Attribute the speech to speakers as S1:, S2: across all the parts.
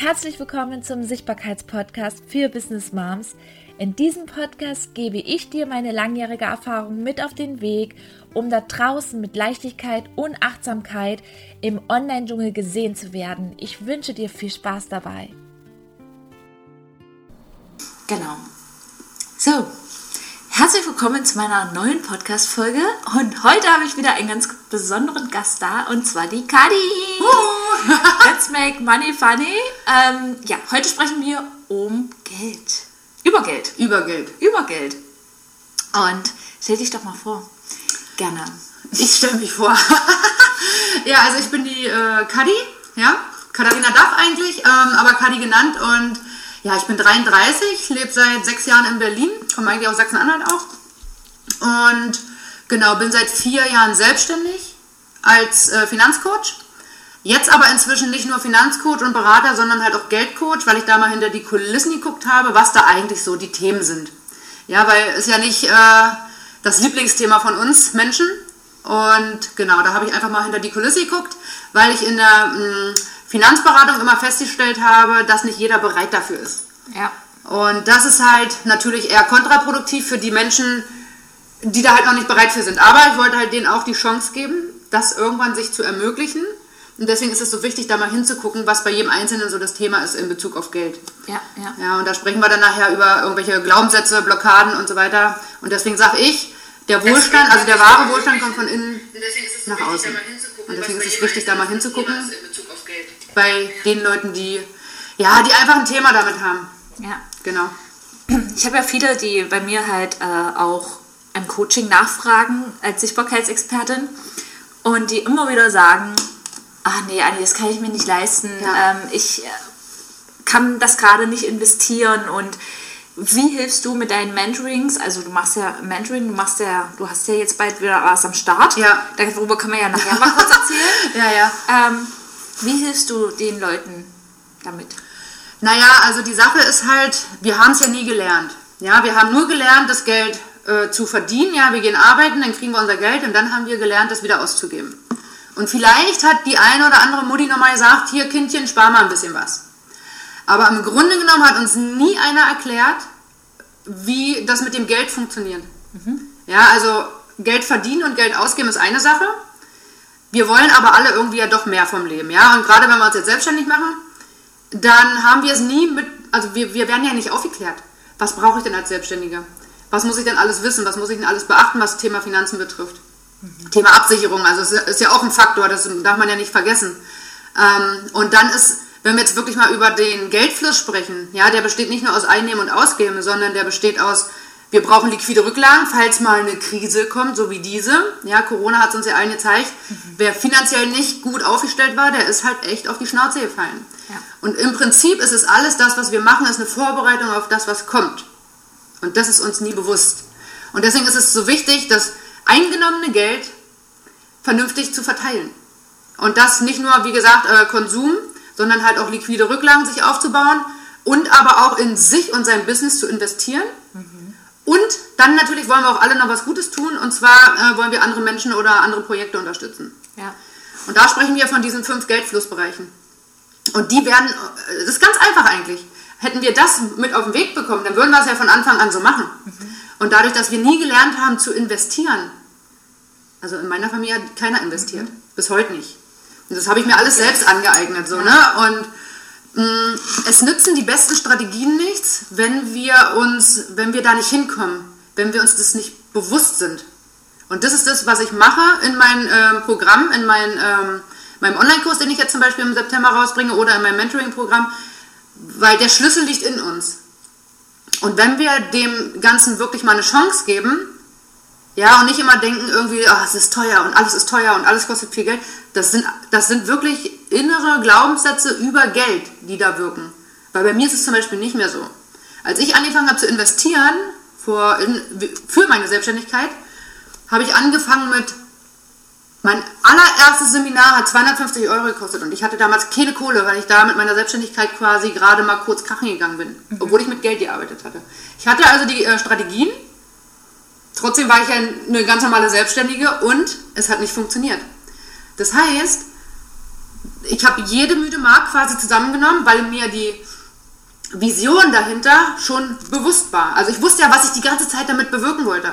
S1: Herzlich willkommen zum Sichtbarkeitspodcast für Business Moms. In diesem Podcast gebe ich dir meine langjährige Erfahrung mit auf den Weg, um da draußen mit Leichtigkeit und Achtsamkeit im Online-Dschungel gesehen zu werden. Ich wünsche dir viel Spaß dabei.
S2: Genau. So, herzlich willkommen zu meiner neuen Podcast-Folge. Und heute habe ich wieder einen ganz besonderen Gast da, und zwar die Kadi. Let's make money funny. Ähm, ja, heute sprechen wir um Geld. Über Geld.
S3: Über Geld.
S2: Über Geld. Und stell dich doch mal vor. Gerne.
S3: Ich stelle mich vor. ja, also ich bin die äh, Kadi, ja. Katharina Dach eigentlich, ähm, aber Kadi genannt und ja, ich bin 33, lebe seit sechs Jahren in Berlin, komme eigentlich aus Sachsen-Anhalt auch. Und genau, bin seit vier Jahren selbstständig als äh, Finanzcoach. Jetzt aber inzwischen nicht nur Finanzcoach und Berater, sondern halt auch Geldcoach, weil ich da mal hinter die Kulissen geguckt habe, was da eigentlich so die Themen sind. Ja, weil es ja nicht äh, das Lieblingsthema von uns Menschen. Und genau, da habe ich einfach mal hinter die Kulisse geguckt, weil ich in der mh, mm, Finanzberatung immer festgestellt habe, dass nicht jeder bereit dafür ist.
S2: Ja.
S3: Und das ist halt natürlich eher kontraproduktiv für die Menschen, die da halt noch nicht bereit für sind. Aber ich wollte halt denen auch die Chance geben, das irgendwann sich zu ermöglichen. Und deswegen ist es so wichtig, da mal hinzugucken, was bei jedem Einzelnen so das Thema ist in Bezug auf Geld.
S2: Ja, ja.
S3: Ja, und da sprechen wir dann nachher über irgendwelche Glaubenssätze, Blockaden und so weiter. Und deswegen sage ich, der Wohlstand, also der wahre Wohlstand kommt von innen nach außen. Und deswegen ist es wichtig, da mal hinzugucken bei den Leuten, die, ja, die einfach ein Thema damit haben.
S2: Ja.
S3: Genau.
S2: Ich habe ja viele, die bei mir halt äh, auch ein Coaching nachfragen als Sichtbarkeitsexpertin und die immer wieder sagen, ach nee, Anni, das kann ich mir nicht leisten.
S3: Ja.
S2: Ähm, ich äh, kann das gerade nicht investieren und wie hilfst du mit deinen Mentorings? Also du machst ja Mentoring, du machst ja, du hast ja jetzt bald wieder was am Start.
S3: Ja.
S2: Darüber können wir ja nachher mal kurz erzählen.
S3: ja, ja.
S2: Ähm, wie hilfst du den Leuten damit?
S3: Naja, also die Sache ist halt, wir haben es ja nie gelernt. Ja, wir haben nur gelernt, das Geld äh, zu verdienen. Ja, wir gehen arbeiten, dann kriegen wir unser Geld und dann haben wir gelernt, das wieder auszugeben. Und vielleicht hat die eine oder andere Mutti nochmal gesagt, hier Kindchen, spar mal ein bisschen was. Aber im Grunde genommen hat uns nie einer erklärt, wie das mit dem Geld funktioniert. Mhm. Ja, also Geld verdienen und Geld ausgeben ist eine Sache. Wir wollen aber alle irgendwie ja doch mehr vom Leben. Ja, und gerade wenn wir uns jetzt selbstständig machen, dann haben wir es nie mit, also wir, wir werden ja nicht aufgeklärt. Was brauche ich denn als Selbstständiger? Was muss ich denn alles wissen? Was muss ich denn alles beachten, was das Thema Finanzen betrifft? Thema Absicherung, also es ist ja auch ein Faktor, das darf man ja nicht vergessen. Ähm, und dann ist, wenn wir jetzt wirklich mal über den Geldfluss sprechen, ja, der besteht nicht nur aus Einnehmen und Ausgeben, sondern der besteht aus, wir brauchen liquide Rücklagen, falls mal eine Krise kommt, so wie diese. Ja, Corona hat es uns ja allen gezeigt. Mhm. Wer finanziell nicht gut aufgestellt war, der ist halt echt auf die Schnauze gefallen.
S2: Ja.
S3: Und im Prinzip ist es alles das, was wir machen, ist eine Vorbereitung auf das, was kommt. Und das ist uns nie bewusst. Und deswegen ist es so wichtig, dass eingenommene Geld vernünftig zu verteilen. Und das nicht nur, wie gesagt, Konsum, sondern halt auch liquide Rücklagen sich aufzubauen und aber auch in sich und sein Business zu investieren. Mhm. Und dann natürlich wollen wir auch alle noch was Gutes tun und zwar äh, wollen wir andere Menschen oder andere Projekte unterstützen.
S2: Ja.
S3: Und da sprechen wir von diesen fünf Geldflussbereichen. Und die werden, äh, das ist ganz einfach eigentlich. Hätten wir das mit auf den Weg bekommen, dann würden wir es ja von Anfang an so machen. Mhm. Und dadurch, dass wir nie gelernt haben zu investieren, also in meiner Familie hat keiner investiert. Mhm. Bis heute nicht. Und das habe ich mir alles selbst angeeignet. So, ne? Und es nützen die besten Strategien nichts, wenn wir uns, wenn wir da nicht hinkommen, wenn wir uns das nicht bewusst sind. Und das ist das, was ich mache in meinem ähm, Programm, in mein, ähm, meinem Online-Kurs, den ich jetzt zum Beispiel im September rausbringe, oder in meinem Mentoring-Programm, weil der Schlüssel liegt in uns. Und wenn wir dem Ganzen wirklich mal eine Chance geben, ja, und nicht immer denken irgendwie, oh, es ist teuer und alles ist teuer und alles kostet viel Geld. Das sind, das sind wirklich innere Glaubenssätze über Geld, die da wirken. Weil bei mir ist es zum Beispiel nicht mehr so. Als ich angefangen habe zu investieren vor, in, für meine Selbstständigkeit, habe ich angefangen mit, mein allererstes Seminar hat 250 Euro gekostet und ich hatte damals keine Kohle, weil ich da mit meiner Selbstständigkeit quasi gerade mal kurz krachen gegangen bin, mhm. obwohl ich mit Geld gearbeitet hatte. Ich hatte also die äh, Strategien, Trotzdem war ich ja eine ganz normale Selbstständige und es hat nicht funktioniert. Das heißt, ich habe jede müde Mark quasi zusammengenommen, weil mir die Vision dahinter schon bewusst war. Also ich wusste ja, was ich die ganze Zeit damit bewirken wollte.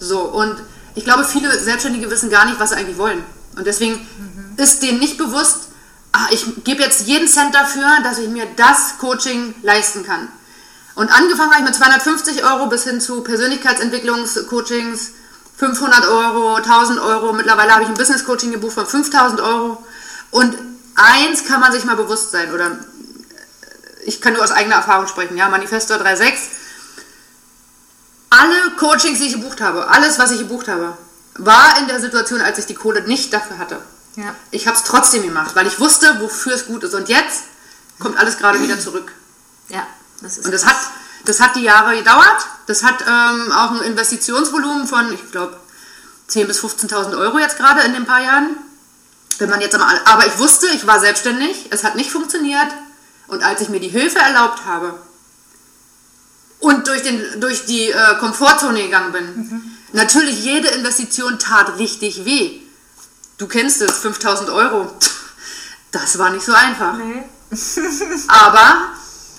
S3: So, und ich glaube, viele Selbstständige wissen gar nicht, was sie eigentlich wollen. Und deswegen mhm. ist denen nicht bewusst, ach, ich gebe jetzt jeden Cent dafür, dass ich mir das Coaching leisten kann. Und angefangen habe ich mit 250 Euro bis hin zu Persönlichkeitsentwicklungscoachings, 500 Euro, 1000 Euro. Mittlerweile habe ich ein Business Coaching gebucht von 5000 Euro. Und eins kann man sich mal bewusst sein, oder ich kann nur aus eigener Erfahrung sprechen, ja, Manifesto 3.6. Alle Coachings, die ich gebucht habe, alles, was ich gebucht habe, war in der Situation, als ich die Kohle nicht dafür hatte. Ja. Ich habe es trotzdem gemacht, weil ich wusste, wofür es gut ist. Und jetzt kommt alles gerade wieder zurück.
S2: Ja,
S3: das Und das hat, das hat die Jahre gedauert. Das hat ähm, auch ein Investitionsvolumen von, ich glaube, 10.000 bis 15.000 Euro jetzt gerade in den paar Jahren. Wenn man jetzt einmal, aber ich wusste, ich war selbstständig, es hat nicht funktioniert. Und als ich mir die Hilfe erlaubt habe und durch, den, durch die äh, Komfortzone gegangen bin, mhm. natürlich jede Investition tat richtig weh. Du kennst es, 5000 Euro. Das war nicht so einfach. Nee. Aber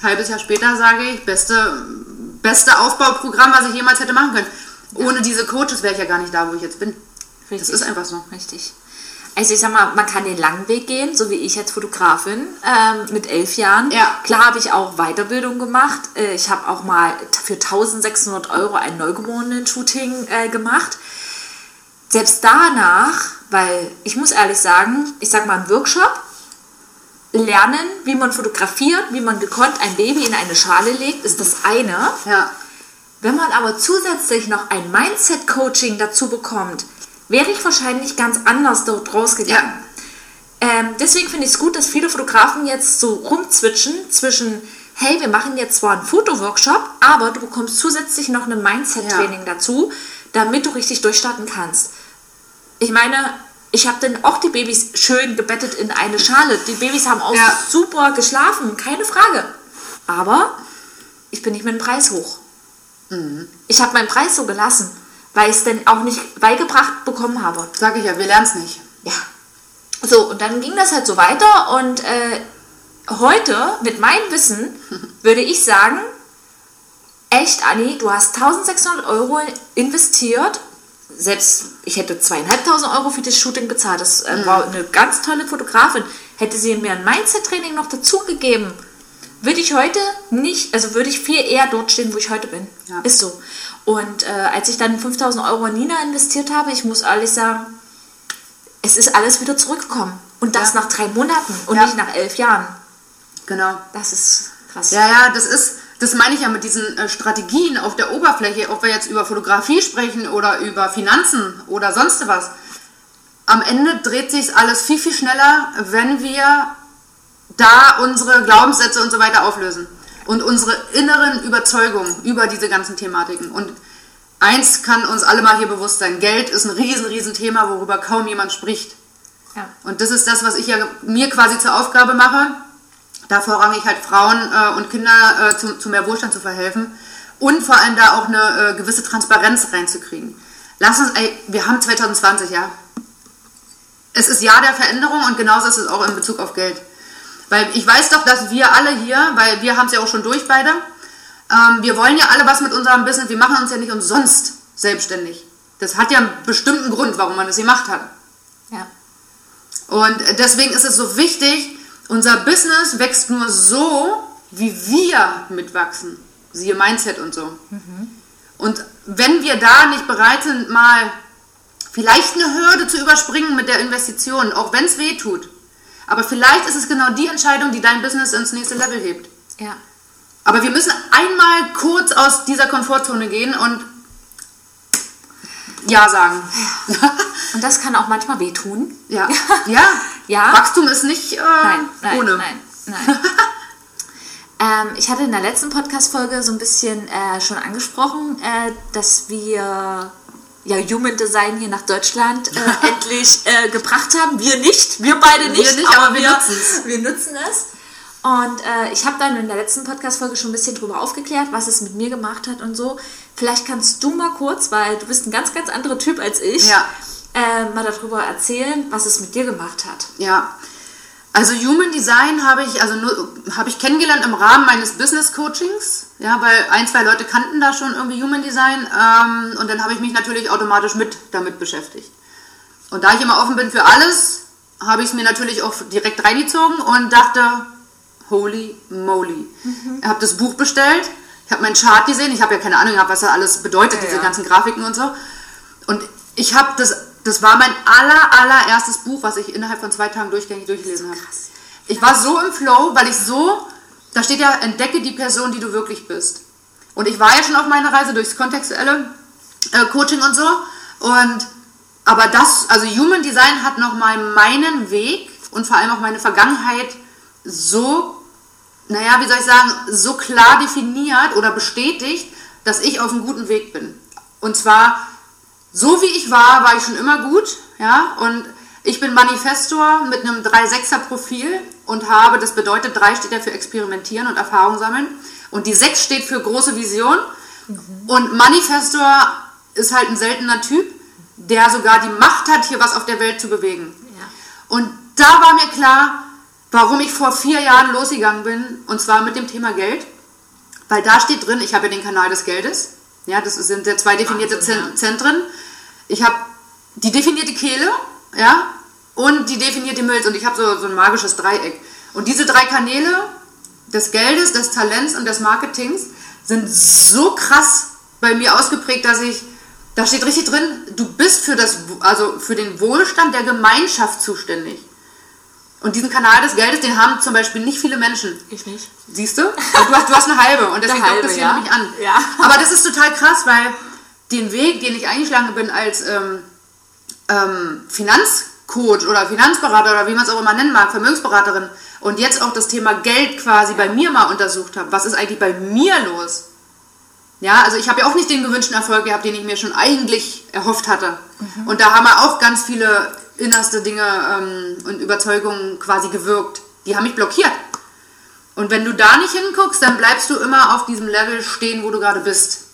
S3: halbes Jahr später sage ich, beste, beste Aufbauprogramm, was ich jemals hätte machen können. Ohne diese Coaches wäre ich ja gar nicht da, wo ich jetzt bin.
S2: Richtig. Das ist einfach so. Richtig. Also ich sag mal, man kann den langen Weg gehen, so wie ich als Fotografin ähm, mit elf Jahren. Ja. Klar habe ich auch Weiterbildung gemacht. Äh, ich habe auch mal für 1600 Euro ein Neugeborenen-Shooting äh, gemacht. Selbst danach, weil ich muss ehrlich sagen, ich sag mal, ein Workshop, lernen, wie man fotografiert, wie man gekonnt ein Baby in eine Schale legt, ist das eine. Ja. Wenn man aber zusätzlich noch ein Mindset-Coaching dazu bekommt, wäre ich wahrscheinlich ganz anders dort rausgegangen. Ja. Ähm, deswegen finde ich es gut, dass viele Fotografen jetzt so rumzwitschen zwischen, hey, wir machen jetzt zwar einen Fotoworkshop, aber du bekommst zusätzlich noch ein Mindset-Training ja. dazu, damit du richtig durchstarten kannst. Ich meine, ich habe dann auch die Babys schön gebettet in eine Schale. Die Babys haben auch ja. super geschlafen, keine Frage. Aber ich bin nicht mit dem Preis hoch. Mhm. Ich habe meinen Preis so gelassen weil ich es dann auch nicht beigebracht bekommen habe.
S3: Sag ich ja, wir lernen es nicht.
S2: Ja. So, und dann ging das halt so weiter und äh, heute mit meinem Wissen würde ich sagen, echt, Anni, du hast 1600 Euro investiert. Selbst ich hätte zweieinhalbtausend Euro für das Shooting bezahlt. Das äh, war eine ganz tolle Fotografin. Hätte sie mir ein Mindset-Training noch dazugegeben, würde ich heute nicht, also würde ich viel eher dort stehen, wo ich heute bin. Ja. Ist so. Und äh, als ich dann 5000 Euro in Nina investiert habe, ich muss ehrlich sagen, es ist alles wieder zurückgekommen. Und das ja. nach drei Monaten und ja. nicht nach elf Jahren.
S3: Genau.
S2: Das ist krass.
S3: Ja, ja, das ist, das meine ich ja mit diesen äh, Strategien auf der Oberfläche, ob wir jetzt über Fotografie sprechen oder über Finanzen oder sonst was. Am Ende dreht sich alles viel, viel schneller, wenn wir da unsere Glaubenssätze und so weiter auflösen und unsere inneren Überzeugungen über diese ganzen Thematiken. Und eins kann uns alle mal hier bewusst sein, Geld ist ein riesen, riesen Thema, worüber kaum jemand spricht. Ja. Und das ist das, was ich ja mir quasi zur Aufgabe mache, da vorrangig halt Frauen äh, und Kinder äh, zu, zu, mehr Wohlstand zu verhelfen und vor allem da auch eine äh, gewisse Transparenz reinzukriegen. Lass uns, ey, wir haben 2020, ja. Es ist Jahr der Veränderung und genauso ist es auch in Bezug auf Geld. Weil ich weiß doch, dass wir alle hier, weil wir haben es ja auch schon durch beide, ähm, wir wollen ja alle was mit unserem Business, wir machen uns ja nicht umsonst selbstständig. Das hat ja einen bestimmten Grund, warum man das gemacht hat. Ja. Und deswegen ist es so wichtig, unser Business wächst nur so, wie wir mitwachsen. Siehe Mindset und so. Mhm. Und wenn wir da nicht bereit sind, mal vielleicht eine Hürde zu überspringen mit der Investition, auch wenn es weh tut, aber vielleicht ist es genau die Entscheidung, die dein Business ins nächste Level hebt. Ja. Aber wir müssen einmal kurz aus dieser Komfortzone gehen und Ja sagen.
S2: Und das kann auch manchmal wehtun.
S3: Ja. ja. ja. Wachstum ist nicht äh, nein, nein, ohne.
S2: Nein, nein. ähm, ich hatte in der letzten Podcast-Folge so ein bisschen äh, schon angesprochen, äh, dass wir ja, Human Design hier nach Deutschland äh, endlich äh, gebracht haben. Wir nicht, wir beide nicht, wir nicht aber, aber wir, nutzen es. Wir nutzen es. Und äh, ich habe dann in der letzten Podcast-Folge schon ein bisschen drüber aufgeklärt, was es mit mir gemacht hat und so. Vielleicht kannst du mal kurz, weil du bist ein ganz, ganz anderer Typ als ich, ja. Äh, mal darüber erzählen, was es mit dir gemacht hat.
S3: Ja, Also Human Design habe ich also habe ich kennengelernt im Rahmen meines Business Coachings, ja, weil ein zwei Leute kannten da schon irgendwie Human Design ähm, und dann habe ich mich natürlich automatisch mit damit beschäftigt. Und da ich immer offen bin für alles, habe ich es mir natürlich auch direkt reingezogen und dachte, holy moly. Mhm. Ich habe das Buch bestellt, ich habe meinen Chart gesehen, ich habe ja keine Ahnung gehabt, was da alles bedeutet, ja, diese ja. ganzen Grafiken und so. Und ich habe das das war mein aller, allererstes Buch, was ich innerhalb von zwei Tagen durchgängig durchgelesen habe. Ich war so im Flow, weil ich so, da steht ja, entdecke die Person, die du wirklich bist. Und ich war ja schon auf meiner Reise durchs kontextuelle äh, Coaching und so. Und, aber das, also Human Design hat nochmal meinen Weg und vor allem auch meine Vergangenheit so, naja, wie soll ich sagen, so klar definiert oder bestätigt, dass ich auf einem guten Weg bin. Und zwar so wie ich war, war ich schon immer gut, ja, und ich bin Manifestor mit einem 3-6er Profil und habe, das bedeutet, 3 steht ja für Experimentieren und Erfahrung sammeln und die 6 steht für große Vision mhm. und Manifestor ist halt ein seltener Typ, der sogar die Macht hat, hier was auf der Welt zu bewegen. Ja. Und da war mir klar, warum ich vor vier Jahren losgegangen bin, und zwar mit dem Thema Geld, weil da steht drin, ich habe ja den Kanal des Geldes, ja, das sind ja zwei definierte Wahnsinn, ja. Zentren. Ich habe die definierte Kehle, ja, und die definierte Milz und ich habe so, so ein magisches Dreieck. Und diese drei Kanäle des Geldes, des Talents und des Marketings sind so krass bei mir ausgeprägt, dass ich, da steht richtig drin, du bist für das, also für den Wohlstand der Gemeinschaft zuständig. Und diesen Kanal des Geldes, den haben zum Beispiel nicht viele Menschen.
S2: Ich nicht.
S3: Siehst du? Du hast, du hast eine halbe und deswegen halbe, das hier ja. nämlich an. Ja. Aber das ist total krass, weil den Weg, den ich eingeschlagen bin als ähm, ähm, Finanzcoach oder Finanzberater oder wie man es auch immer nennen mag, Vermögensberaterin und jetzt auch das Thema Geld quasi bei mir mal untersucht habe. Was ist eigentlich bei mir los? Ja, also ich habe ja auch nicht den gewünschten Erfolg gehabt, den ich mir schon eigentlich erhofft hatte. Mhm. Und da haben wir auch ganz viele innerste Dinge ähm, und Überzeugungen quasi gewirkt. Die haben mich blockiert. Und wenn du da nicht hinguckst, dann bleibst du immer auf diesem Level stehen, wo du gerade bist.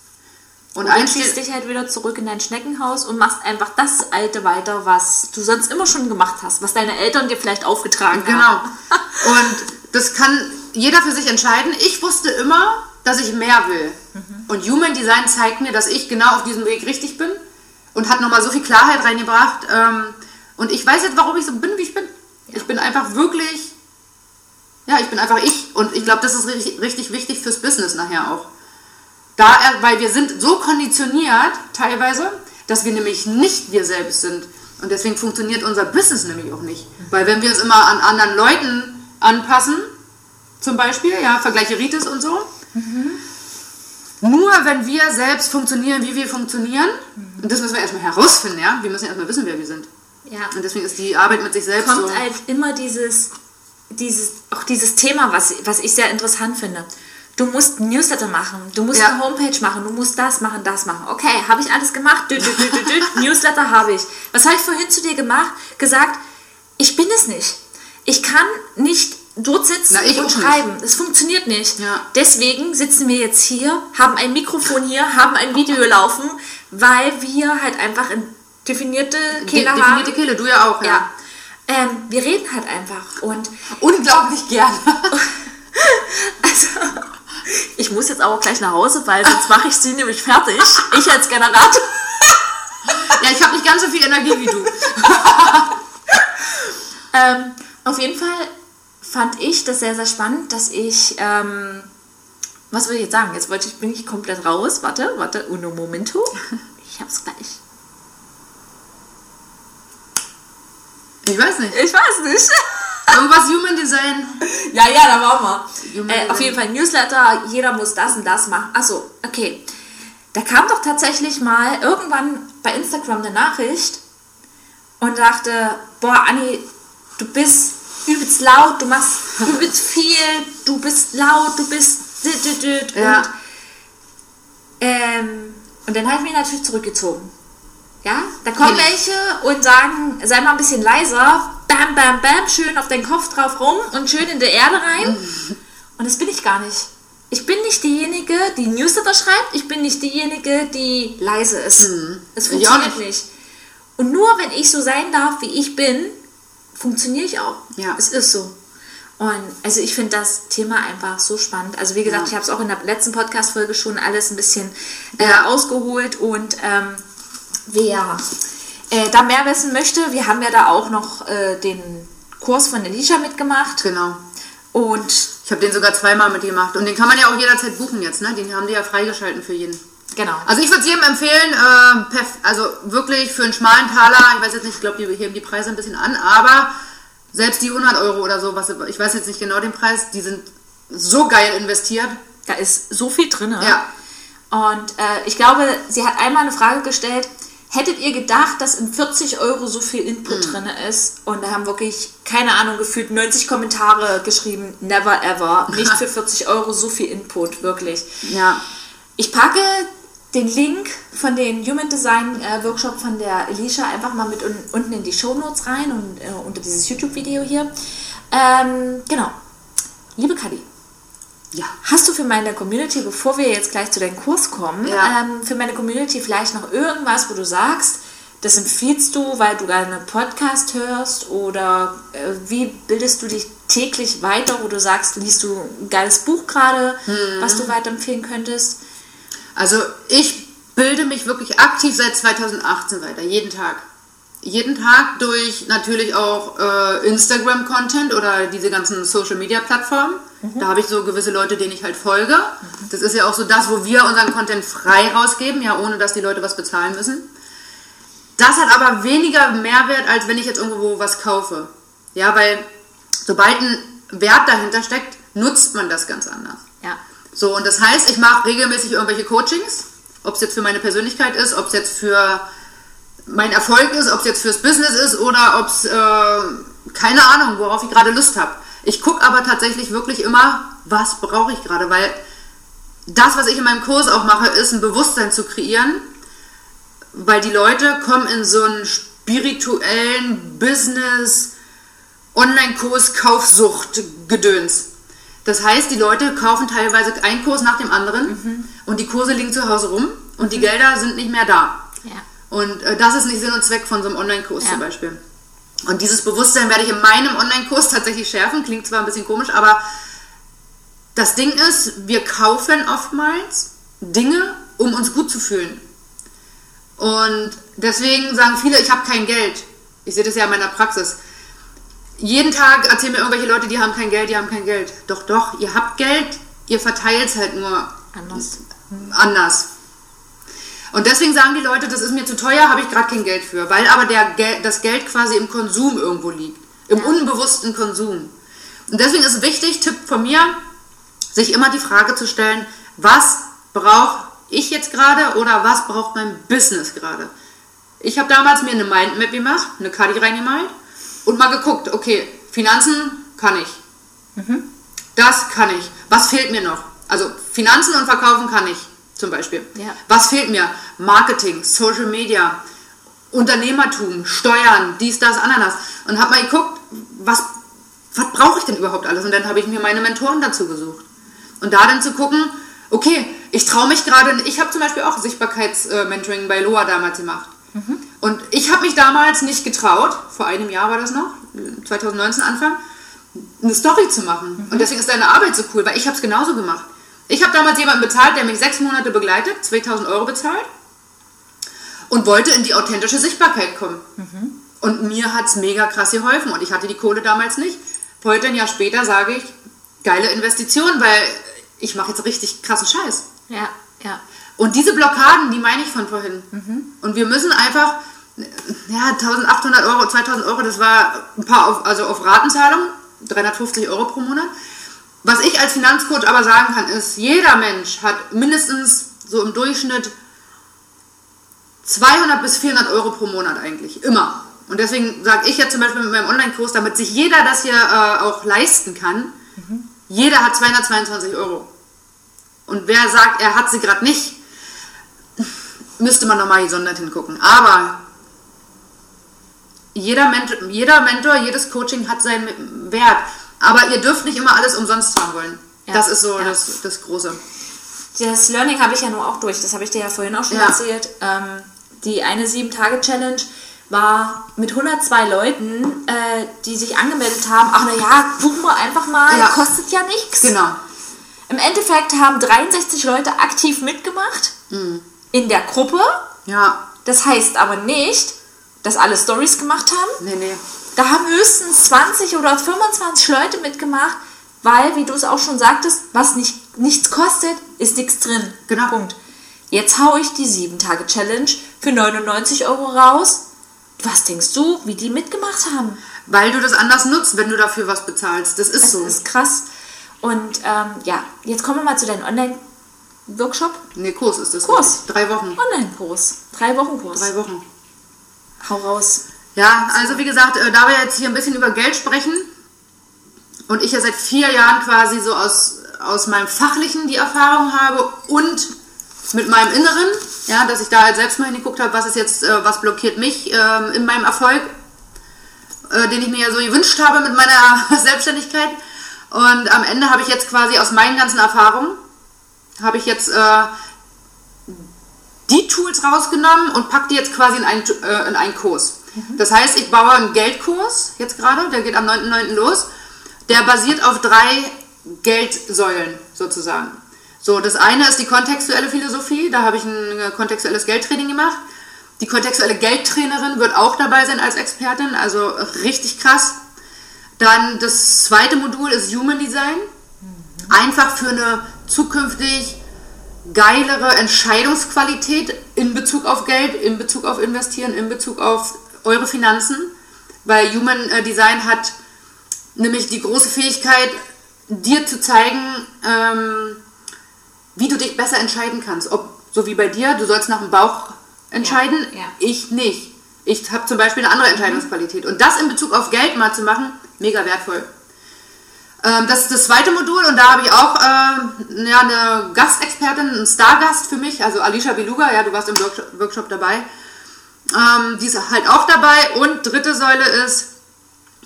S2: Und, und ziehst dich halt wieder zurück in dein Schneckenhaus und machst einfach das Alte weiter, was du sonst immer schon gemacht hast, was deine Eltern dir vielleicht aufgetragen
S3: genau. haben. Genau. und das kann jeder für sich entscheiden. Ich wusste immer, dass ich mehr will. Mhm. Und Human Design zeigt mir, dass ich genau auf diesem Weg richtig bin und hat nochmal so viel Klarheit reingebracht. Ähm, und ich weiß jetzt, warum ich so bin, wie ich bin. Ja. Ich bin einfach wirklich, ja, ich bin einfach ich. Und ich glaube, das ist richtig, richtig wichtig fürs Business nachher auch. Da, weil wir sind so konditioniert teilweise, dass wir nämlich nicht wir selbst sind. Und deswegen funktioniert unser Business nämlich auch nicht. Weil wenn wir uns immer an anderen Leuten anpassen, zum Beispiel, ja, vergleiche Ritis und so, mhm. nur wenn wir selbst funktionieren, wie wir funktionieren, mhm. und das müssen wir erstmal herausfinden, ja, wir müssen erstmal wissen, wer wir sind. Ja. Und deswegen ist die Arbeit mit sich selbst
S2: kommt so. halt immer dieses, dieses, auch dieses Thema, was, was ich sehr interessant finde. Du musst Newsletter machen, du musst ja. eine Homepage machen, du musst das machen, das machen. Okay, habe ich alles gemacht? Dü, dü, dü, Newsletter habe ich. Was habe ich vorhin zu dir gemacht? Gesagt, ich bin es nicht. Ich kann nicht dort sitzen Na, und schreiben. Es funktioniert nicht. Ja. Deswegen sitzen wir jetzt hier, haben ein Mikrofon hier, haben ein Video laufen, weil wir halt einfach in definierte Kehle De
S3: Definierte Kehle, du ja auch, ja. ja.
S2: Ähm, wir reden halt einfach und
S3: unglaublich gerne.
S2: also ich muss jetzt aber gleich nach Hause, weil sonst mache ich sie nämlich fertig. Ich als Generator.
S3: ja, ich habe nicht ganz so viel Energie wie du.
S2: ähm, auf jeden Fall fand ich das sehr, sehr spannend, dass ich, ähm, was will ich jetzt sagen? Jetzt wollte ich, bin ich komplett raus. Warte, warte, uno momento. Ich hab's gleich.
S3: Ich weiß nicht.
S2: Ich weiß nicht.
S3: Irgendwas Human Design.
S2: Ja, ja, da waren wir. Äh, auf jeden Fall Newsletter, jeder muss das und das machen. Achso, okay. Da kam doch tatsächlich mal irgendwann bei Instagram eine Nachricht und dachte, boah, Anni, du bist übelst laut, du machst übelst viel, du bist laut, du bist und, ja. ähm, und dann habe ich mich natürlich zurückgezogen. Ja, da kommen welche und sagen, sei mal ein bisschen leiser, bam, bam, bam, schön auf den Kopf drauf rum und schön in der Erde rein. Und das bin ich gar nicht. Ich bin nicht diejenige, die Newsletter schreibt, ich bin nicht diejenige, die leise ist. Mhm. Es funktioniert nicht. nicht. Und nur wenn ich so sein darf, wie ich bin, funktioniere ich auch.
S3: Ja.
S2: Es ist so. Und also ich finde das Thema einfach so spannend. Also wie gesagt,
S3: Ja.
S2: ich habe es auch in der letzten Podcast-Folge schon alles ein bisschen äh,
S3: Ja.
S2: ausgeholt und ähm, wer äh, da mehr wissen möchte, wir haben ja da auch noch äh, den Kurs von Alicia mitgemacht
S3: Genau.
S2: und
S3: Ich habe den sogar zweimal mit gemacht. Und den kann man ja auch jederzeit buchen jetzt, ne? Den haben die ja freigeschalten für jeden.
S2: genau.
S3: Also ich würde es jedem empfehlen, äh, also wirklich für einen schmalen Taler, ich weiß jetzt nicht, ich glaube, die heben die Preise ein bisschen an, aber selbst die 100 Euro oder so, was, ich weiß jetzt nicht genau den Preis, die sind so geil investiert.
S2: Da ist so viel drin.
S3: Ja.
S2: Und äh, ich glaube, sie hat einmal eine Frage gestellt, hättet ihr gedacht, dass in 40 Euro so viel Input drin ist? Und da haben wirklich, keine Ahnung, gefühlt 90 Kommentare geschrieben, never ever. Nicht für 40 Euro so viel Input, wirklich.
S3: Ja.
S2: Ich packe den Link von den Human Design äh, Workshop von der Alicia einfach mal mit un unten in die Show Notes rein und äh, unter dieses YouTube-Video hier. Ähm, genau. Liebe Kadi,
S3: Ja.
S2: Hast du für meine Community, bevor wir jetzt gleich zu deinem Kurs kommen,
S3: Ja.
S2: ähm, für meine Community vielleicht noch irgendwas, wo du sagst, das empfiehlst du, weil du gerne einen Podcast hörst oder äh, wie bildest du dich täglich weiter, wo du sagst, liest du ein geiles Buch gerade, was du weiterempfehlen könntest?
S3: Also ich bilde mich wirklich aktiv seit 2018 weiter, jeden Tag. Jeden Tag durch natürlich auch äh, Instagram-Content oder diese ganzen Social-Media-Plattformen. Da habe ich so gewisse Leute, denen ich halt folge. Das ist ja auch so das, wo wir unseren Content frei rausgeben, ja, ohne dass die Leute was bezahlen müssen. Das hat aber weniger Mehrwert, als wenn ich jetzt irgendwo was kaufe. Ja, weil sobald ein Wert dahinter steckt, nutzt man das ganz anders.
S2: Ja.
S3: So, und das heißt, ich mache regelmäßig irgendwelche Coachings, ob es jetzt für meine Persönlichkeit ist, ob es jetzt für mein Erfolg ist, ob es jetzt fürs Business ist oder ob es, äh, keine Ahnung, worauf ich gerade Lust habe. Ich gucke aber tatsächlich wirklich immer, was brauche ich gerade, weil das, was ich in meinem Kurs auch mache, ist ein Bewusstsein zu kreieren, weil die Leute kommen in so einen spirituellen Business, Online-Kurs, Kaufsucht, Gedöns. Das heißt, die Leute kaufen teilweise einen Kurs nach dem anderen und die Kurse liegen zu Hause rum und die Gelder sind nicht mehr da.
S2: Ja.
S3: Und äh, das ist nicht Sinn und Zweck von so einem Online-Kurs
S2: Ja.
S3: zum Beispiel. Und dieses Bewusstsein werde ich in meinem Online-Kurs tatsächlich schärfen. Klingt zwar ein bisschen komisch, aber das Ding ist, wir kaufen oftmals Dinge, um uns gut zu fühlen. Und deswegen sagen viele, ich habe kein Geld. Ich sehe das ja in meiner Praxis. Jeden Tag erzählen mir irgendwelche Leute, die haben kein Geld, die haben kein Geld. Doch, doch, ihr habt Geld, ihr verteilt es halt nur
S2: Anders.
S3: anders. Und deswegen sagen die Leute, das ist mir zu teuer, habe ich gerade kein Geld für, weil aber der das Geld quasi im Konsum irgendwo liegt, im unbewussten Konsum. Und deswegen ist es wichtig, Tipp von mir, sich immer die Frage zu stellen, was brauche ich jetzt gerade oder was braucht mein Business gerade? Ich habe damals mir eine Mindmap gemacht, eine Kadi reingemalt und mal geguckt, okay, Finanzen kann ich. Das kann ich. Was fehlt mir noch? Also Finanzen und Verkaufen kann ich zum Beispiel.
S2: Ja.
S3: Was fehlt mir? Marketing, Social Media, Unternehmertum, Steuern, dies, das, Ananas. Und habe mal geguckt, was, was brauche ich denn überhaupt alles? Und dann habe ich mir meine Mentoren dazu gesucht. Und da dann zu gucken, okay, ich traue mich gerade, ich habe zum Beispiel auch Sichtbarkeits-Mentoring bei Loa damals gemacht. Und ich habe mich damals nicht getraut, vor einem Jahr war das noch, 2019 Anfang, eine Story zu machen. Und deswegen ist deine Arbeit so cool, weil ich habe es genauso gemacht. Ich habe damals jemanden bezahlt, der mich sechs Monate begleitet, 2000 Euro bezahlt und wollte in die authentische Sichtbarkeit kommen. Und mir hat es mega krass geholfen und ich hatte die Kohle damals nicht. Heute, ein Jahr später, sage ich, geile Investition, weil ich mache jetzt richtig krassen Scheiß.
S2: Ja, ja.
S3: Und diese Blockaden, die meine ich von vorhin. Und wir müssen einfach, ja, 1800 Euro, 2000 Euro, das war ein paar auf, also auf Ratenzahlung, 350 Euro pro Monat. Was ich als Finanzcoach aber sagen kann, ist, jeder Mensch hat mindestens so im Durchschnitt 200 bis 400 Euro pro Monat eigentlich, immer. Und deswegen sage ich jetzt zum Beispiel mit meinem Online-Kurs, damit sich jeder das hier äh, auch leisten kann, jeder hat 222 Euro. Und wer sagt, er hat sie gerade nicht, müsste man nochmal gesondert hingucken. Aber jeder Mentor, jeder Mentor, jedes Coaching hat seinen Wert. Aber ihr dürft nicht immer alles umsonst haben wollen.
S2: Ja,
S3: Das ist so
S2: ja.
S3: das, das Große.
S2: Das Learning habe ich ja nur auch durch. Das habe ich dir ja vorhin auch schon
S3: Ja.
S2: erzählt. Ähm, die eine 7-Tage-Challenge war mit 102 Leuten, äh, die sich angemeldet haben, ach naja, buchen wir einfach mal,
S3: Ja.
S2: kostet ja nichts.
S3: Genau.
S2: Im Endeffekt haben 63 Leute aktiv mitgemacht
S3: Mhm.
S2: in der Gruppe.
S3: Ja.
S2: Das heißt aber nicht, dass alle Stories gemacht haben.
S3: Nee, nee.
S2: Da haben höchstens 20 oder 25 Leute mitgemacht, weil, wie du es auch schon sagtest, was nicht, nichts kostet, ist nichts drin.
S3: Genau.
S2: Punkt. Jetzt hau ich die 7-Tage-Challenge für 99 Euro raus. Was denkst du, wie die mitgemacht haben?
S3: Weil du das anders nutzt, wenn du dafür was bezahlst. Das ist
S2: Das
S3: so.
S2: ist krass. Und ähm, ja, jetzt kommen wir mal zu deinem Online-Workshop.
S3: Nee, Kurs ist das.
S2: Kurs.
S3: Drei Wochen.
S2: Online-Kurs. Drei Wochen Kurs.
S3: Drei Wochen.
S2: Hau raus.
S3: Ja, also wie gesagt, äh, da wir jetzt hier ein bisschen über Geld sprechen und ich ja seit vier Jahren quasi so aus, aus meinem Fachlichen die Erfahrung habe und mit meinem Inneren, ja, dass ich da halt selbst mal hingeguckt habe, was ist jetzt, äh, was blockiert mich ähm, in meinem Erfolg, äh, den ich mir ja so gewünscht habe mit meiner Selbstständigkeit. Und am Ende habe ich jetzt quasi aus meinen ganzen Erfahrungen, habe ich jetzt äh, die Tools rausgenommen und packe die jetzt quasi in einen, äh, in einen Kurs. Das heißt, ich baue einen Geldkurs jetzt gerade, der geht am 9.9. los. Der basiert auf drei Geldsäulen sozusagen. So, das eine ist die kontextuelle Philosophie, da habe ich ein äh, kontextuelles Geldtraining gemacht. Die kontextuelle Geldtrainerin wird auch dabei sein als Expertin, also richtig krass. Dann das zweite Modul ist Human Design. Einfach für eine zukünftig geilere Entscheidungsqualität in Bezug auf Geld, in Bezug auf Investieren, in Bezug auf eure Finanzen. Weil Human äh, Design hat nämlich die große Fähigkeit, dir zu zeigen, ähm, wie du dich besser entscheiden kannst. Ob, so wie bei dir, du sollst nach dem Bauch entscheiden,
S2: Ja, ja.
S3: ich nicht. Ich habe zum Beispiel eine andere Entscheidungsqualität. Und das in Bezug auf Geld mal zu machen, mega wertvoll. Ähm, das ist das zweite Modul und da habe ich auch ähm, ja, eine Gastexpertin, einen Stargast für mich, also Alicia Beluga, ja, du warst im Workshop dabei. Ähm, die ist halt auch dabei. Und dritte Säule ist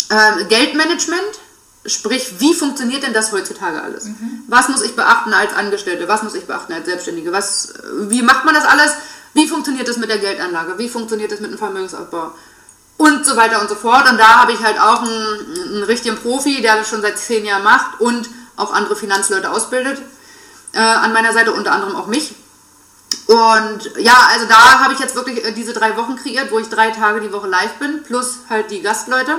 S3: ähm, Geldmanagement. Sprich, wie funktioniert denn das heutzutage alles? Was muss ich beachten als Angestellte? Was muss ich beachten als Selbstständige? Was, wie macht man das alles? Wie funktioniert das mit der Geldanlage? Wie funktioniert das mit dem Vermögensaufbau? Und so weiter und so fort. Und da habe ich halt auch einen, einen richtigen Profi, der das schon seit zehn Jahren macht und auch andere Finanzleute ausbildet. Äh, an meiner Seite, unter anderem auch mich. Und ja, also da habe ich jetzt wirklich äh, diese drei Wochen kreiert, wo ich drei Tage die Woche live bin, plus halt die Gastleute.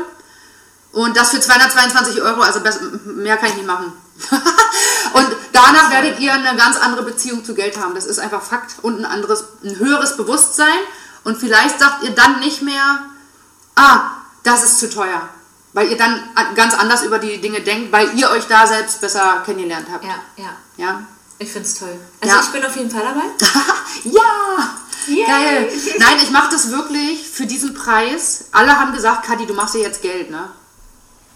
S3: Und das für 222 Euro, also mehr kann ich nicht machen. und danach werdet ihr eine ganz andere Beziehung zu Geld haben. Das ist einfach Fakt und ein anderes, ein höheres Bewusstsein. Und vielleicht sagt ihr dann nicht mehr, ah, das ist zu teuer. Weil ihr dann ganz anders über die Dinge denkt, weil ihr euch da selbst besser kennengelernt habt.
S2: Ja, ja.
S3: Ja.
S2: Ich finde es toll. Also
S3: Ja.
S2: ich bin auf jeden Fall dabei.
S3: ja!
S2: Yay.
S3: Geil! Nein, ich mache das wirklich für diesen Preis. Alle haben gesagt, Kathi, du machst ja jetzt Geld, ne?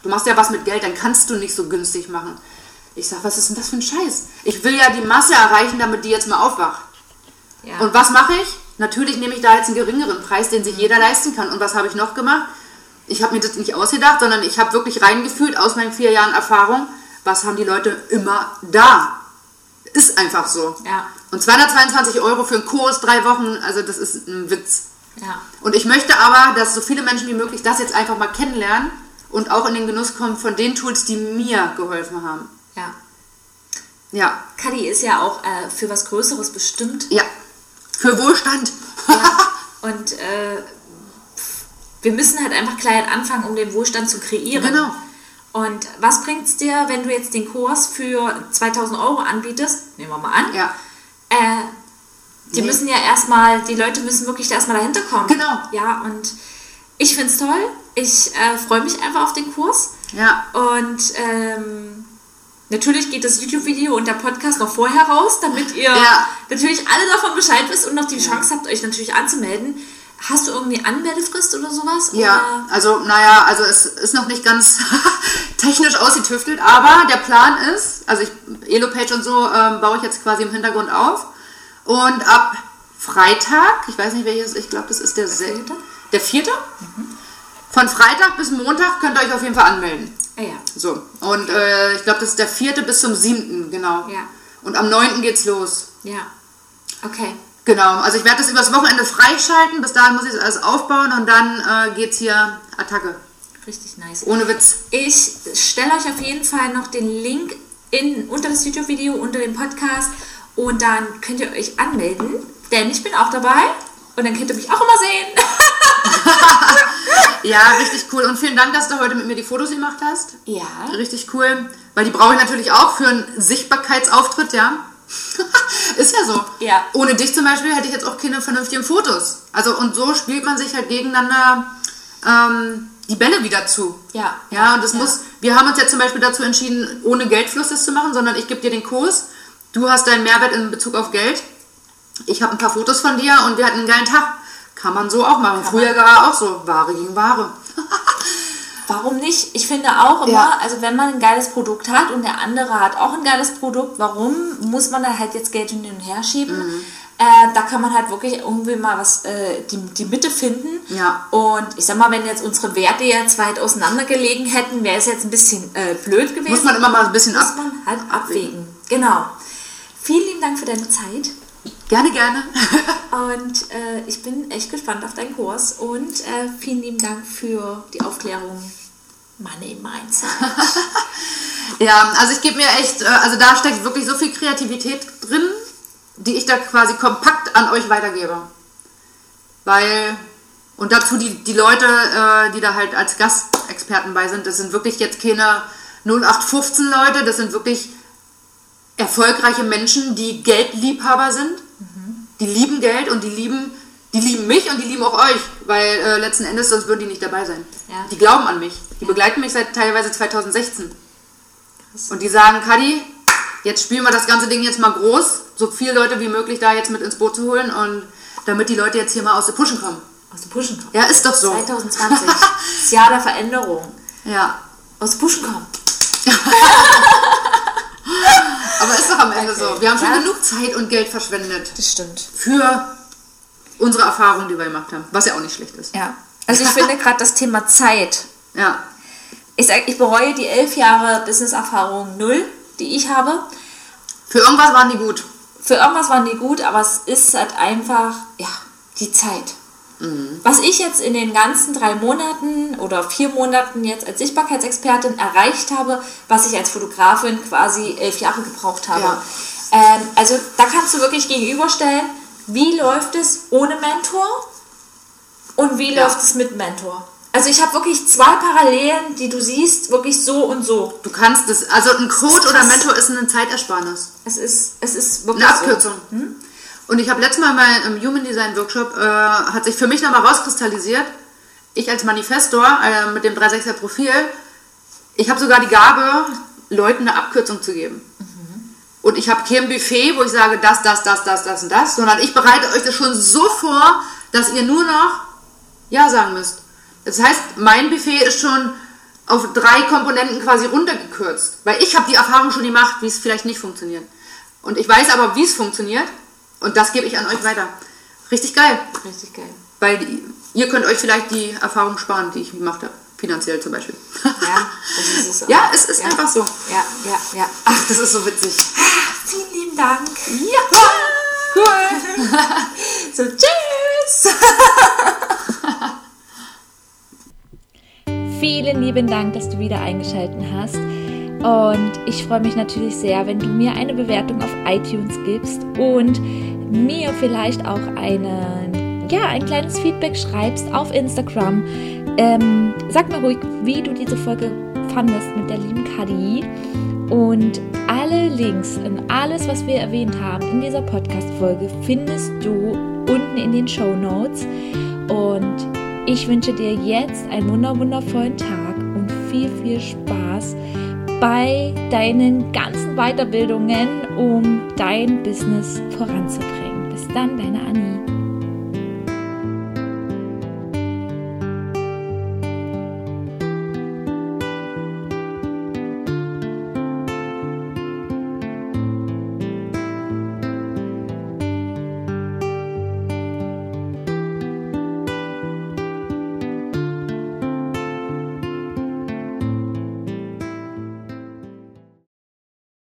S3: Du machst ja was mit Geld, dann kannst du nicht so günstig machen. Ich sag, was ist denn das für ein Scheiß? Ich will ja die Masse erreichen, damit die jetzt mal aufwacht.
S2: Ja.
S3: Und was mache ich? Natürlich nehme ich da jetzt einen geringeren Preis, den sich jeder leisten kann. Und was habe ich noch gemacht? Ich habe mir das nicht ausgedacht, sondern ich habe wirklich reingefühlt aus meinen vier Jahren Erfahrung, was haben die Leute immer da. Ist einfach so.
S2: Ja.
S3: Und 222 Euro für einen Kurs, drei Wochen, also das ist ein Witz.
S2: ja.
S3: Und ich möchte aber, dass so viele Menschen wie möglich das jetzt einfach mal kennenlernen und auch in den Genuss kommen von den Tools, die mir geholfen haben.
S2: Ja.
S3: Ja,
S2: Kadi ist ja auch äh, für was Größeres bestimmt.
S3: ja. Für Wohlstand.
S2: Ja. Und äh, wir müssen halt einfach klein anfangen, um den Wohlstand zu kreieren.
S3: Genau.
S2: Und was bringt es dir, wenn du jetzt den Kurs für 2000 Euro anbietest? Nehmen wir mal an.
S3: Ja.
S2: Äh, die
S3: Nee.
S2: müssen ja erstmal, die Leute müssen wirklich da erstmal dahinter kommen.
S3: Genau.
S2: Ja, und ich finde es toll. Ich äh, freue mich einfach auf den Kurs.
S3: Ja.
S2: Und ähm, natürlich geht das YouTube-Video und der Podcast noch vorher raus, damit ihr
S3: Ja.
S2: natürlich alle davon Bescheid wisst und noch die Chance habt, euch natürlich anzumelden. Hast du irgendwie Anmeldefrist oder sowas?
S3: Ja, also naja, also es ist noch nicht ganz technisch ausgetüftelt, aber der Plan ist, also ich, Elopage und so ähm, baue ich jetzt quasi im Hintergrund auf und ab Freitag, ich weiß nicht welches, ich glaube das ist der
S2: vierte?
S3: vierte, der vierte, von Freitag bis Montag könnt ihr euch auf jeden Fall anmelden.
S2: Ja, ja.
S3: So, und äh, ich glaube das ist der vierte bis zum siebten, genau.
S2: Ja.
S3: Und am neunten geht's los.
S2: Ja. Okay.
S3: Genau, also ich werde das übers Wochenende freischalten. Bis dahin muss ich das alles aufbauen und dann äh, geht's hier Attacke.
S2: Richtig nice.
S3: Ohne Witz.
S2: Ich stelle euch auf jeden Fall noch den Link in, unter das YouTube-Video, unter dem Podcast und dann könnt ihr euch anmelden, denn ich bin auch dabei und dann könnt ihr mich auch immer sehen.
S3: Ja, richtig cool. Und vielen Dank, dass du heute mit mir die Fotos gemacht hast.
S2: ja.
S3: Richtig cool. Weil die brauche ich natürlich auch für einen Sichtbarkeitsauftritt, ja. Ist ja so.
S2: Ja.
S3: Ohne dich zum Beispiel hätte ich jetzt auch keine vernünftigen Fotos. Also und so spielt man sich halt gegeneinander ähm, die Bälle wieder zu.
S2: Ja.
S3: Ja, und das
S2: Ja.
S3: muss, wir haben uns jetzt zum Beispiel dazu entschieden, ohne Geldfluss das zu machen, sondern ich gebe dir den Kurs. Du hast deinen Mehrwert in Bezug auf Geld. Ich habe ein paar Fotos von dir und wir hatten einen geilen Tag. Kann man so auch machen. Früher war auch so. Ware gegen Ware.
S2: Warum nicht? Ich finde auch immer,
S3: Ja.
S2: also wenn man ein geiles Produkt hat und der andere hat auch ein geiles Produkt, warum muss man da halt jetzt Geld hin und her schieben?
S3: Mhm.
S2: Äh, da kann man halt wirklich irgendwie mal was, äh, die, die Mitte finden.
S3: Ja.
S2: Und ich sag mal, wenn jetzt unsere Werte jetzt weit auseinander gelegen hätten, wäre es jetzt ein bisschen äh, blöd gewesen.
S3: Muss man immer mal ein bisschen
S2: Muss
S3: ab.
S2: man halt abwägen. Genau. Vielen lieben Dank für deine Zeit.
S3: Gerne, gerne.
S2: Und äh, ich bin echt gespannt auf deinen Kurs und äh, vielen lieben Dank für die Aufklärung Money Mindset.
S3: Ja, also ich gebe mir echt, äh, also da steckt wirklich so viel Kreativität drin, die ich da quasi kompakt an euch weitergebe. Weil, und dazu die, die Leute, äh, die da halt als Gastexperten bei sind, das sind wirklich jetzt keine 0815 Leute, das sind wirklich erfolgreiche Menschen, die Geldliebhaber sind. Die lieben Geld und die lieben, die lieben mich und die lieben auch euch, weil äh, letzten Endes sonst würden die nicht dabei sein.
S2: Ja.
S3: Die glauben an mich. Die begleiten mich seit teilweise 2016. Und die sagen, Kadi, jetzt spielen wir das ganze Ding jetzt mal groß, so viele Leute wie möglich da jetzt mit ins Boot zu holen und damit die Leute jetzt hier mal aus der Pushen kommen.
S2: Aus dem Pushen kommen.
S3: Ja, ist doch so.
S2: 2020. das Jahr der Veränderung.
S3: Ja.
S2: Aus dem Pushen kommen.
S3: Aber ist doch am Ende
S2: Okay.
S3: so. Wir haben schon
S2: Ja.
S3: genug Zeit und Geld verschwendet
S2: Das stimmt.
S3: für unsere Erfahrungen, die wir gemacht haben. Was ja auch nicht schlecht ist.
S2: Ja. Also ich finde gerade das Thema Zeit.
S3: Ja.
S2: Ich sag, ich bereue die elf Jahre Business-Erfahrung null, die ich habe.
S3: Für irgendwas waren die gut.
S2: Für irgendwas waren die gut, aber es ist halt einfach, ja, die Zeit. Was ich jetzt in den ganzen drei Monaten oder vier Monaten jetzt als Sichtbarkeitsexpertin erreicht habe, was ich als Fotografin quasi elf Jahre gebraucht habe.
S3: Ja.
S2: Ähm, also da kannst du wirklich gegenüberstellen, wie läuft es ohne Mentor und wie
S3: Ja.
S2: läuft es mit Mentor. Also ich habe wirklich zwei Parallelen, die du siehst, wirklich so und so.
S3: Du kannst das, also ein Coach oder. Mentor ist eine Zeitersparnis.
S2: Es ist, es ist wirklich
S3: Eine
S2: so.
S3: Abkürzung. Und ich habe letztes Mal im Human Design Workshop, äh, hat sich für mich nochmal rauskristallisiert, ich als Manifestor äh, mit dem 3.6er Profil, ich habe sogar die Gabe, Leuten eine Abkürzung zu geben. Und ich habe kein Buffet, wo ich sage, das, das, das, das, das und das, sondern ich bereite euch das schon so vor, dass ihr nur noch Ja sagen müsst. Das heißt, mein Buffet ist schon auf drei Komponenten quasi runtergekürzt. Weil ich habe die Erfahrung schon gemacht, wie es vielleicht nicht funktioniert. Und ich weiß aber, wie es funktioniert. Und das gebe ich an euch weiter. Richtig geil.
S2: Richtig geil.
S3: Weil die, ihr könnt euch vielleicht die Erfahrung sparen, die ich gemacht habe. Finanziell zum Beispiel.
S2: Ja, das ist es.
S3: Ja, es ist
S2: ja.
S3: einfach so.
S2: Ja, ja, ja.
S3: Ach, das ist so witzig.
S2: Vielen lieben Dank.
S3: Ja, cool.
S2: So, tschüss.
S1: Vielen lieben Dank, dass du wieder eingeschaltet hast. Und ich freue mich natürlich sehr, wenn du mir eine Bewertung auf iTunes gibst und mir vielleicht auch eine, ja, ein kleines Feedback schreibst auf Instagram. Ähm, sag mir ruhig, wie du diese Folge fandest mit der lieben Kadi. Und alle Links und alles, was wir erwähnt haben in dieser Podcast-Folge, findest du unten in den Show Notes. Und ich wünsche dir jetzt einen wunder wundervollen Tag und viel, viel Spaß bei deinen ganzen Weiterbildungen, um dein Business voranzubringen. Bis dann, deine Annie.